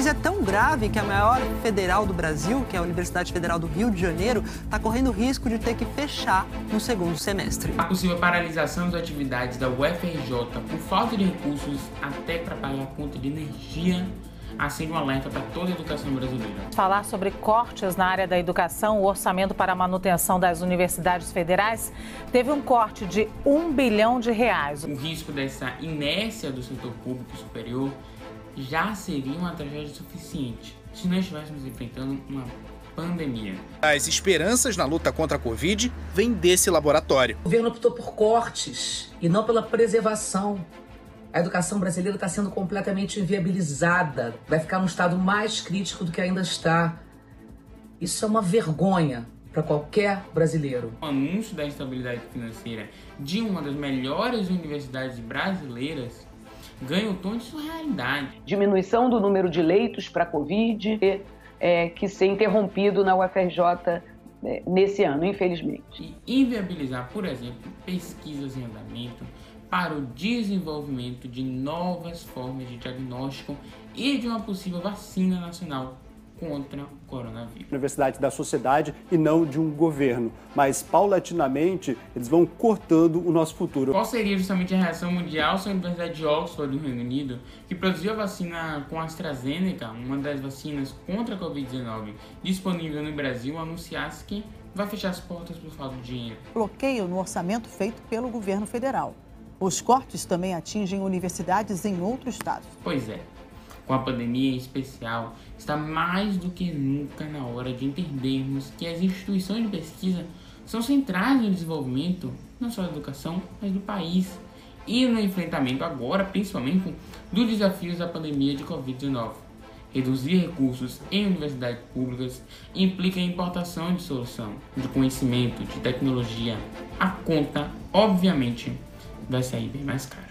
crise é tão grave que a maior federal do Brasil, que é a Universidade Federal do Rio de Janeiro, está correndo risco de ter que fechar no segundo semestre. A possível paralisação das atividades da UFRJ por falta de recursos até para pagar a conta de energia acende um alerta para toda a educação brasileira. Falar sobre cortes na área da educação, o orçamento para a manutenção das universidades federais teve um corte de um bilhão de reais. O risco dessa inércia do setor público superior já seria uma tragédia suficiente se nós estivéssemos enfrentando uma pandemia. As esperanças na luta contra a Covid vêm desse laboratório. O governo optou por cortes e não pela preservação a educação brasileira está sendo completamente inviabilizada, vai ficar num estado mais crítico do que ainda está. Isso é uma vergonha para qualquer brasileiro. O anúncio da estabilidade financeira de uma das melhores universidades brasileiras ganha o tom de surrealidade. Diminuição do número de leitos para Covid é, que ser interrompido na UFRJ é, nesse ano, infelizmente. E inviabilizar, por exemplo, pesquisas em andamento, para o desenvolvimento de novas formas de diagnóstico e de uma possível vacina nacional contra o coronavírus. Universidade da sociedade e não de um governo, mas paulatinamente eles vão cortando o nosso futuro. Qual seria justamente a reação mundial se a Universidade de Oxford do Reino Unido, que produziu a vacina com AstraZeneca, uma das vacinas contra a Covid-19 disponível no Brasil, anunciasse que vai fechar as portas por falta de dinheiro? Bloqueio no orçamento feito pelo governo federal. Os cortes também atingem universidades em outros estados. Pois é. Com a pandemia em especial, está mais do que nunca na hora de entendermos que as instituições de pesquisa são centrais no desenvolvimento não só da educação, mas do país e no enfrentamento agora, principalmente, dos desafios da pandemia de Covid-19. Reduzir recursos em universidades públicas implica a importação de solução, de conhecimento, de tecnologia. A conta, obviamente, vai sair bem mais caro.